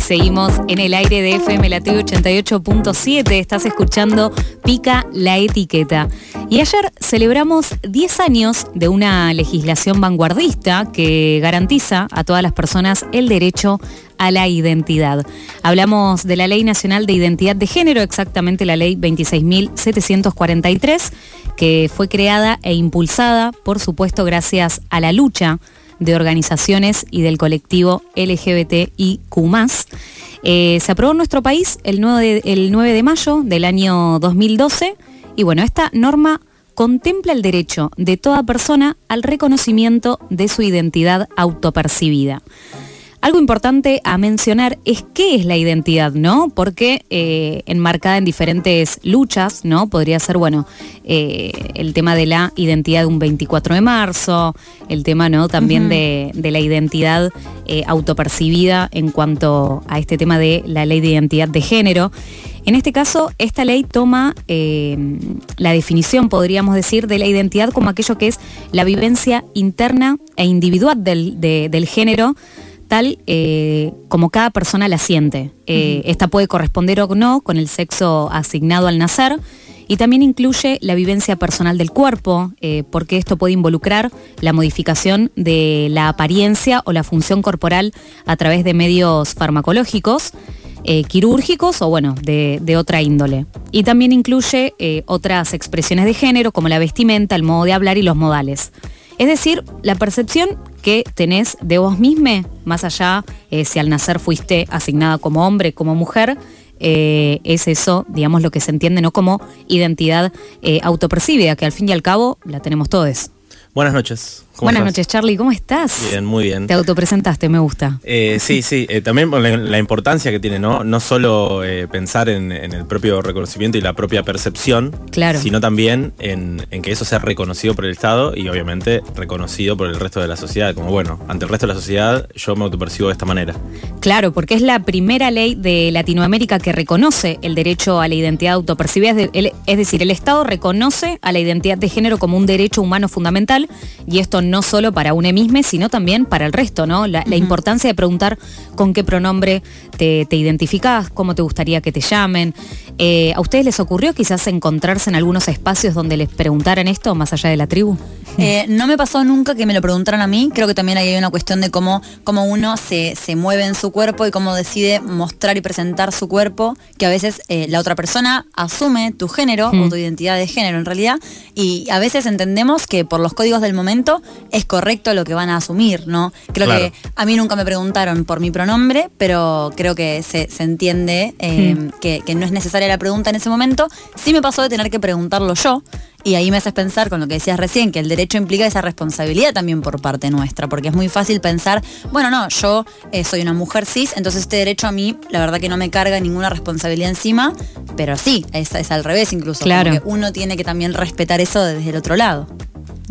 Seguimos en el aire de FM Latino 88.7. Estás escuchando Pica la Etiqueta. Y ayer celebramos 10 años de una legislación vanguardista que garantiza a todas las personas el derecho a la identidad. Hablamos de la Ley Nacional de Identidad de Género, exactamente la Ley 26.743, que fue creada e impulsada, por supuesto, gracias a la lucha de organizaciones y del colectivo LGBTIQ. Eh, se aprobó en nuestro país el 9, de, el 9 de mayo del año 2012 y bueno, esta norma contempla el derecho de toda persona al reconocimiento de su identidad autopercibida. Algo importante a mencionar es qué es la identidad, ¿no? Porque eh, enmarcada en diferentes luchas, ¿no? Podría ser, bueno, eh, el tema de la identidad de un 24 de marzo, el tema, ¿no? También de, la identidad eh, autopercibida en cuanto a este tema de la ley de identidad de género. En este caso, esta ley toma la definición, podríamos decir, de la identidad como aquello que es la vivencia interna e individual del, del género tal eh, como cada persona la siente. Eh, esta puede corresponder o no con el sexo asignado al nacer y también incluye la vivencia personal del cuerpo, eh, porque esto puede involucrar la modificación de la apariencia o la función corporal a través de medios farmacológicos. quirúrgicos o bueno, de, de, otra índole. Y también incluye otras expresiones de género como la vestimenta, el modo de hablar y los modales. Es decir, la percepción que tenés de vos misma, más allá eh, si al nacer fuiste asignada como hombre, como mujer, eh, es eso, digamos, lo que se entiende no como identidad eh, autopercibida, que al fin y al cabo la tenemos todos. Buenas noches. Buenas noches, Charlie, ¿cómo estás? Bien, muy bien. Te autopresentaste, me gusta. Eh, sí, sí, eh, también la, importancia que tiene, ¿no? No solo eh, pensar en, el propio reconocimiento y la propia percepción, claro. sino también en, que eso sea reconocido por el Estado y obviamente reconocido por el resto de la sociedad. Como bueno, ante el resto de la sociedad yo me autopercibo de esta manera. Claro, porque es la primera ley de Latinoamérica que reconoce el derecho a la identidad autopercibida, es decir, el Estado reconoce a la identidad de género como un derecho humano fundamental y esto no solo para une mismo, sino también para el resto, ¿no? La, importancia de preguntar con qué pronombre te, te identificás, cómo te gustaría que te llamen. Eh, ¿A ustedes les ocurrió quizás encontrarse en algunos espacios donde les preguntaran esto más allá de la tribu? Eh, no me pasó nunca que me lo preguntaran a mí. Creo que también hay una cuestión de cómo, cómo uno se, mueve en su cuerpo y cómo decide mostrar y presentar su cuerpo, que a veces eh, la otra persona asume tu género o tu identidad de género en realidad. Y a veces entendemos que por los códigos del momento es correcto lo que van a asumir, ¿no? Creo que a mí nunca me preguntaron por mi pronombre, pero creo que se, entiende eh, que, que no es necesaria la pregunta en ese momento. Sí me pasó de tener que preguntarlo yo. Y ahí me haces pensar con lo que decías recién, que el derecho implica esa responsabilidad también por parte nuestra, porque es muy fácil pensar, bueno, no, yo eh, soy una mujer cis, entonces este derecho a mí, la verdad que no me carga ninguna responsabilidad encima, pero sí, es, es al revés incluso. Claro. Porque uno tiene que también respetar eso desde el otro lado.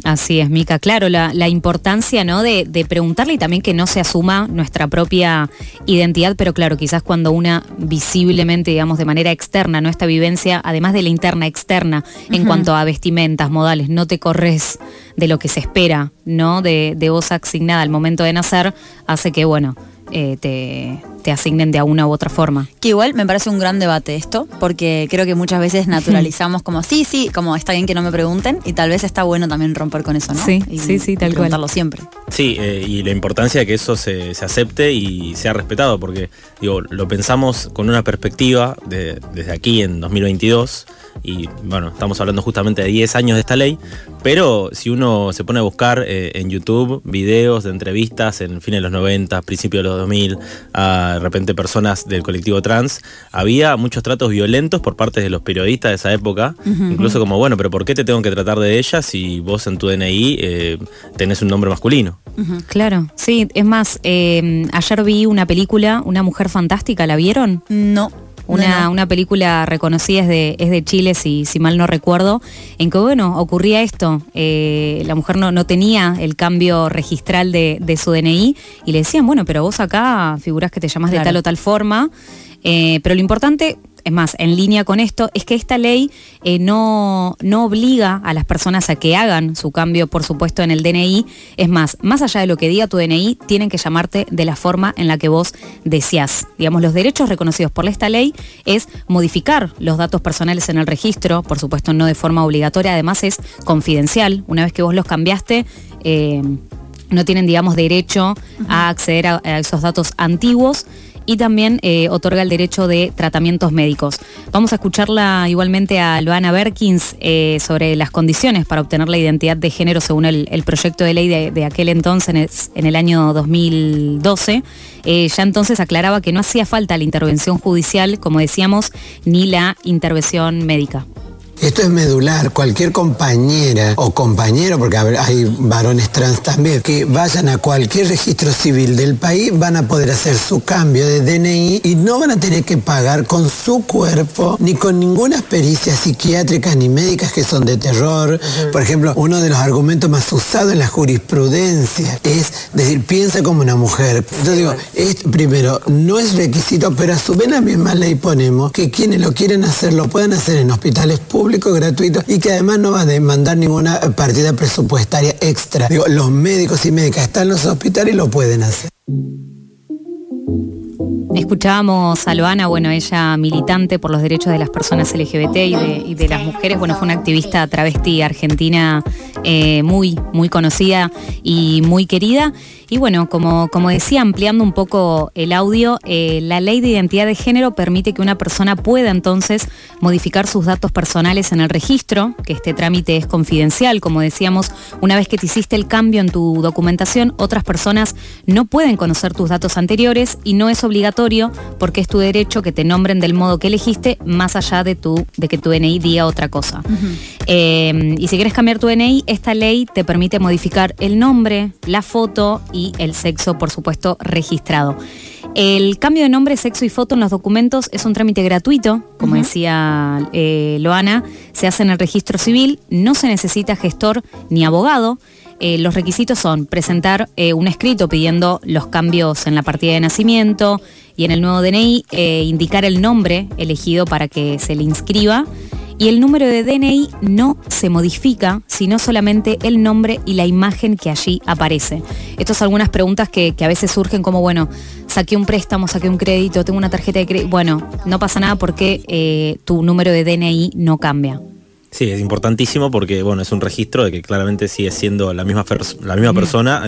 Así es, Mica. Claro, la, importancia ¿no? De, preguntarle y también que no se asuma nuestra propia identidad, pero claro, quizás cuando una visiblemente, digamos, de manera externa, ¿no? Esta vivencia, además de la interna, externa, en cuanto a vestimentas, modales, no te corres de lo que se espera, ¿no? De, de vos asignada al momento de nacer, hace que, bueno, eh, te, te, asignen de una u otra forma. Que igual me parece un gran debate esto, porque creo que muchas veces naturalizamos como, sí, sí, como está bien que no me pregunten, y tal vez está bueno también romper con eso, ¿no? Sí, sí, sí, tal cual. siempre. Sí, eh, y la importancia de que eso se, acepte y sea respetado, porque digo, lo pensamos con una perspectiva de, desde aquí en 2022 y bueno, estamos hablando justamente de 10 años de esta ley, pero si uno se pone a buscar eh, en YouTube videos de entrevistas en fines de los 90, principios de los 2000, a de repente personas del colectivo trans, había muchos tratos violentos por parte de los periodistas de esa época, incluso como, bueno, pero ¿por qué te tengo que tratar de ellas si vos en tu DNI eh, tenés un nombre masculino? Claro, sí, es más, eh, ayer vi una película, Una Mujer Fantástica, ¿la vieron? No. Una, película reconocida es de, es de Chile, si, si mal no recuerdo, en que, bueno, ocurría esto. Eh, la mujer no, no tenía el cambio registral de, su DNI y le decían, bueno, pero vos acá figurás que te llamas de tal o tal forma. Eh, pero lo importante es más, en línea con esto, es que esta ley eh, no, no obliga a las personas a que hagan su cambio, por supuesto, en el DNI. Es más, más allá de lo que diga tu DNI, tienen que llamarte de la forma en la que vos deseas. Digamos, los derechos reconocidos por esta ley es modificar los datos personales en el registro, por supuesto no de forma obligatoria, además es confidencial. Una vez que vos los cambiaste, eh, no tienen, digamos, derecho a acceder a, esos datos antiguos y también eh, otorga el derecho de tratamientos médicos. Vamos a escucharla igualmente a Loana Berkins eh, sobre las condiciones para obtener la identidad de género según el, proyecto de ley de, aquel entonces, en el año 2012. Eh, ya entonces aclaraba que no hacía falta la intervención judicial, como decíamos, ni la intervención médica. Esto es medular. Cualquier compañera o compañero, porque hay varones trans también, que vayan a cualquier registro civil del país, van a poder hacer su cambio de DNI y no van a tener que pagar con su cuerpo ni con ninguna pericia psiquiátrica ni médicas que son de terror. Por ejemplo, uno de los argumentos más usados en la jurisprudencia es decir, piensa como una mujer. Entonces digo, es, primero, no es requisito, pero a su vez la misma ley ponemos que quienes lo quieren hacer lo pueden hacer en hospitales públicos público, gratuito y que además no va a demandar ninguna partida presupuestaria extra. Digo, los médicos y médicas están en los hospitales y lo pueden hacer. Escuchábamos a Loana, bueno, ella militante por los derechos de las personas LGBT y de, las mujeres, bueno, fue una activista travesti argentina eh, muy, muy conocida y muy querida. Y bueno, como, como decía, ampliando un poco el audio, eh, la ley de identidad de género permite que una persona pueda entonces modificar sus datos personales en el registro, que este trámite es confidencial, como decíamos, una vez que te hiciste el cambio en tu documentación, otras personas no pueden conocer tus datos anteriores y no es obligatorio porque es tu derecho que te nombren del modo que elegiste, más allá de, tu, de que tu DNI diga otra cosa. Eh, y si quieres cambiar tu DNI, esta ley te permite modificar el nombre, la foto y el sexo, por supuesto, registrado. El cambio de nombre, sexo y foto en los documentos es un trámite gratuito, como decía eh, Loana, se hace en el registro civil, no se necesita gestor ni abogado. Eh, los requisitos son presentar eh, un escrito pidiendo los cambios en la partida de nacimiento y en el nuevo DNI, indicar el nombre elegido para que se le inscriba y el número de DNI no se modifica, sino solamente el nombre y la imagen que allí aparece. Estas son algunas preguntas que, a veces surgen como, bueno, saqué un préstamo, saqué un crédito, tengo una tarjeta de crédito. Bueno, no pasa nada porque eh, tu número de DNI no cambia. Sí, es importantísimo porque bueno, es un registro de que claramente sigue siendo la misma, la misma persona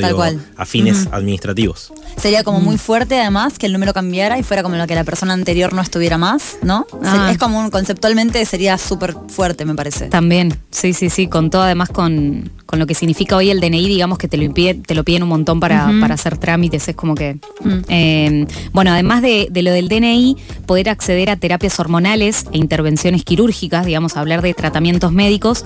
a fines administrativos. Sería como muy fuerte además que el número cambiara y fuera como lo que la persona anterior no estuviera más, ¿no? Ah. Es como un, conceptualmente sería súper fuerte, me parece. También, sí, sí, sí, con todo además con, con lo que significa hoy el DNI, digamos que te lo, impide, te lo piden un montón para, hacer trámites, es como que... Mm. Eh, bueno, además de, lo del DNI, poder acceder a terapias hormonales e intervenciones quirúrgicas, digamos, hablar de tratamientos médicos,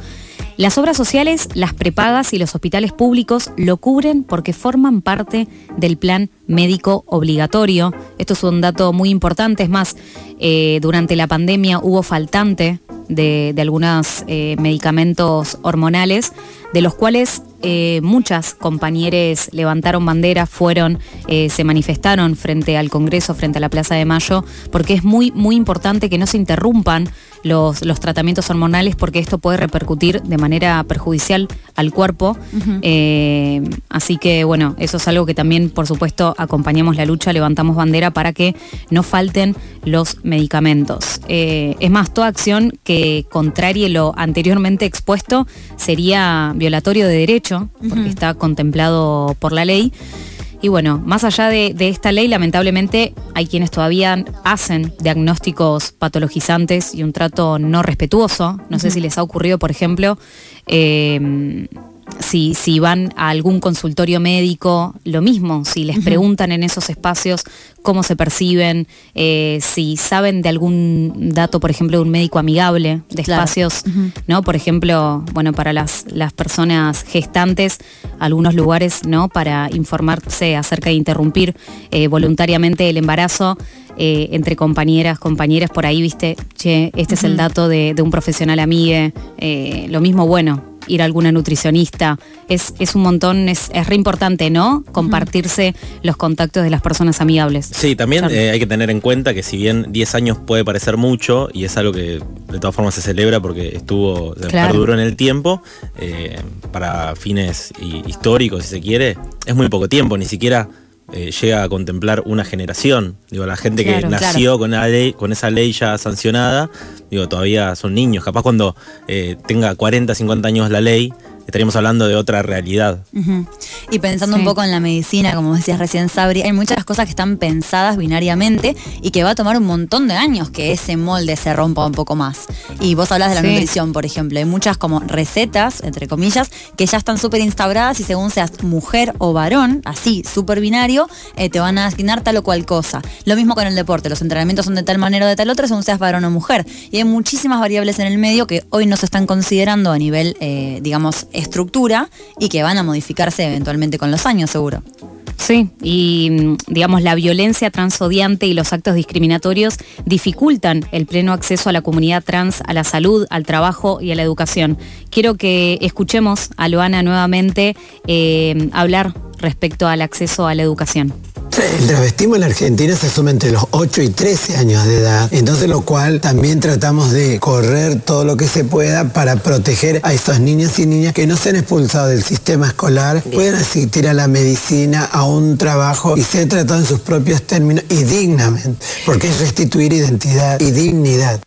las obras sociales, las prepagas y los hospitales públicos lo cubren porque forman parte del plan médico obligatorio. Esto es un dato muy importante, es más, eh, durante la pandemia hubo faltante de, algunos eh, medicamentos hormonales, de los cuales eh, muchas compañeras levantaron banderas, fueron, eh, se manifestaron frente al Congreso, frente a la Plaza de Mayo, porque es muy, muy importante que no se interrumpan los, los tratamientos hormonales porque esto puede repercutir de manera perjudicial al cuerpo. así que bueno, eso es algo que también, por supuesto, acompañamos la lucha, levantamos bandera para que no falten los medicamentos. es más, toda acción que contrarie lo anteriormente expuesto sería violatorio de derecho, porque está contemplado por la ley. Y bueno, más allá de, esta ley, lamentablemente hay quienes todavía hacen diagnósticos patologizantes y un trato no respetuoso. No sé si les ha ocurrido, por ejemplo, eh, si, si, van a algún consultorio médico, lo mismo, si les preguntan en esos espacios cómo se perciben, eh, si saben de algún dato, por ejemplo, de un médico amigable, de espacios, ¿no? Por ejemplo, bueno, para las, las personas gestantes, algunos lugares, ¿no? Para informarse acerca de interrumpir eh, voluntariamente el embarazo. Eh, entre compañeras, compañeras por ahí, viste, che, este es el dato de, un profesional amigue, lo mismo, bueno, ir a alguna nutricionista. Es, es un montón, es, es re importante, ¿no? Compartirse los contactos de las personas amigables. Sí, también eh, hay que tener en cuenta que si bien 10 años puede parecer mucho, y es algo que de todas formas se celebra porque estuvo, Claro. perduró en el tiempo, eh, para fines hi- históricos, si se quiere, es muy poco tiempo, ni siquiera eh, llega a contemplar una generación. Digo, la gente Claro, que nació con, la ley, con esa ley ya sancionada, digo, todavía son niños. Capaz cuando eh, tenga 40, 50 años la ley, estaríamos hablando de otra realidad. Y pensando Sí. un poco en la medicina, como decías recién Sabri, hay muchas cosas que están pensadas binariamente y que va a tomar un montón de años que ese molde se rompa un poco más. Y vos hablas de la Sí. nutrición, por ejemplo, hay muchas como recetas, entre comillas, que ya están súper instauradas y según seas mujer o varón, así, súper binario, eh, te van a asignar tal o cual cosa. Lo mismo con el deporte, los entrenamientos son de tal manera o de tal otra según seas varón o mujer. Y hay muchísimas variables en el medio que hoy no se están considerando a nivel, eh, digamos, estructura y que van a modificarse eventualmente con los años, seguro. Sí, y mm, digamos la violencia transodiante y los actos discriminatorios dificultan el pleno acceso a la comunidad trans, a la salud, al trabajo y a la educación. Quiero que escuchemos a Loana nuevamente eh, hablar respecto al acceso a la educación. El travestismo en la Argentina se asume entre los 8 y 13 años de edad, entonces lo cual también tratamos de correr todo lo que se pueda para proteger a esos niños y niñas que no sean expulsados del sistema escolar, puedan asistir a la medicina, a un trabajo y ser tratados en sus propios términos y dignamente, porque es restituir identidad y dignidad.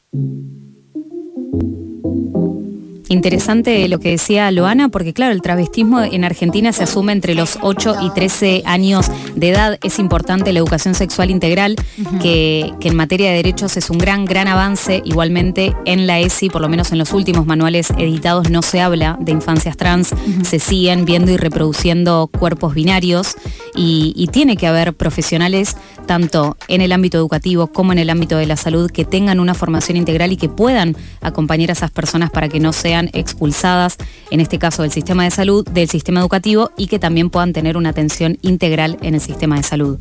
Interesante lo que decía Loana, porque claro, el travestismo en Argentina se asume entre los 8 y 13 años de edad. Es importante la educación sexual integral, que, que en materia de derechos es un gran, gran avance. Igualmente en la ESI, por lo menos en los últimos manuales editados, no se habla de infancias trans, se siguen viendo y reproduciendo cuerpos binarios y, y tiene que haber profesionales tanto en el ámbito educativo como en el ámbito de la salud que tengan una formación integral y que puedan acompañar a esas personas para que no sean expulsadas, en este caso del sistema de salud, del sistema educativo y que también puedan tener una atención integral en el sistema de salud.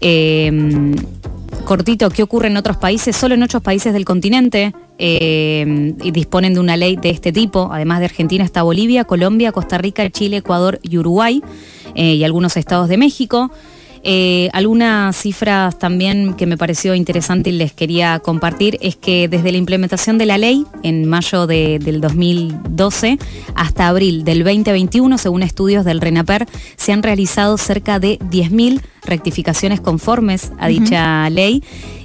Eh, cortito, ¿qué ocurre en otros países? Solo en ocho países del continente y disponen de una ley de este tipo. Además de Argentina está Bolivia, Colombia, Costa Rica, Chile, Ecuador y Uruguay eh, y algunos estados de México. Eh, algunas cifras también que me pareció interesante y les quería compartir es que desde la implementación de la ley en mayo de- del 2012 hasta abril del 2021, según estudios del RENAPER, se han realizado cerca de 10.000 rectificaciones conformes a dicha ley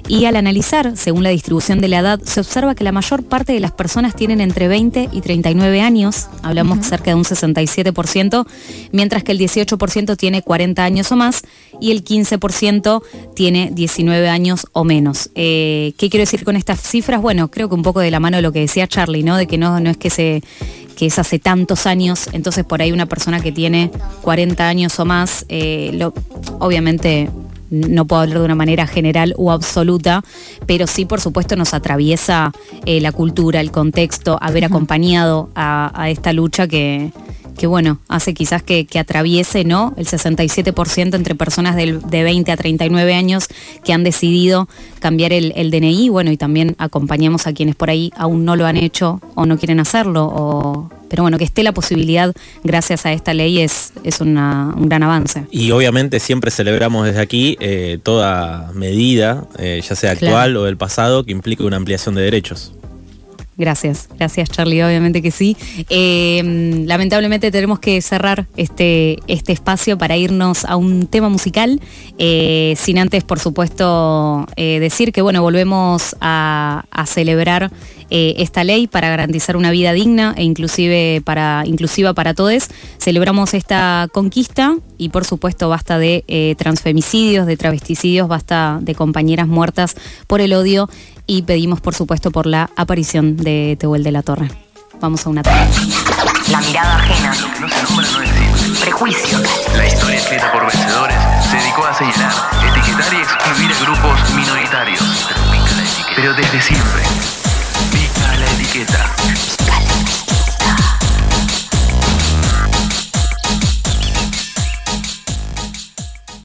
y al analizar, según la distribución de la edad, se observa que la mayor parte de las personas tienen entre 20 y 39 años, hablamos cerca de un 67%, mientras que el 18% tiene 40 años o más y el 15% tiene 19 años o menos. Eh, ¿Qué quiero decir con estas cifras? Bueno, creo que un poco de la mano de lo que decía Charlie, ¿no? De que no, no es que se que es hace tantos años, entonces por ahí una persona que tiene 40 años o más, eh, lo- obviamente no puedo hablar de una manera general o absoluta, pero sí por supuesto nos atraviesa eh, la cultura, el contexto, haber acompañado a, a esta lucha que, que bueno, hace quizás que, que atraviese ¿no? el 67% entre personas del- de 20 a 39 años que han decidido cambiar el, el DNI, bueno, y también acompañamos a quienes por ahí aún no lo han hecho o no quieren hacerlo, o- pero bueno, que esté la posibilidad gracias a esta ley es, es una- un gran avance. Y obviamente siempre celebramos desde aquí eh, toda medida, eh, ya sea Claro. actual o del pasado, que implique una ampliación de derechos. Gracias, gracias Charlie, obviamente que sí. Eh, lamentablemente tenemos que cerrar este, este espacio para irnos a un tema musical, eh, sin antes, por supuesto, eh, decir que bueno, volvemos a, a celebrar eh, esta ley para garantizar una vida digna e inclusive para, inclusiva para todos. Celebramos esta conquista y por supuesto basta de eh, transfemicidios, de travesticidios, basta de compañeras muertas por el odio y pedimos por supuesto por la aparición de Tehuel de la Torre. Vamos a una tarde. La mirada ajena, No se nombra, no existe. prejuicios, La historia escrita por vencedores se dedicó a señalar, etiquetar y excluir a grupos minoritarios. Pero desde siempre. Etiqueta.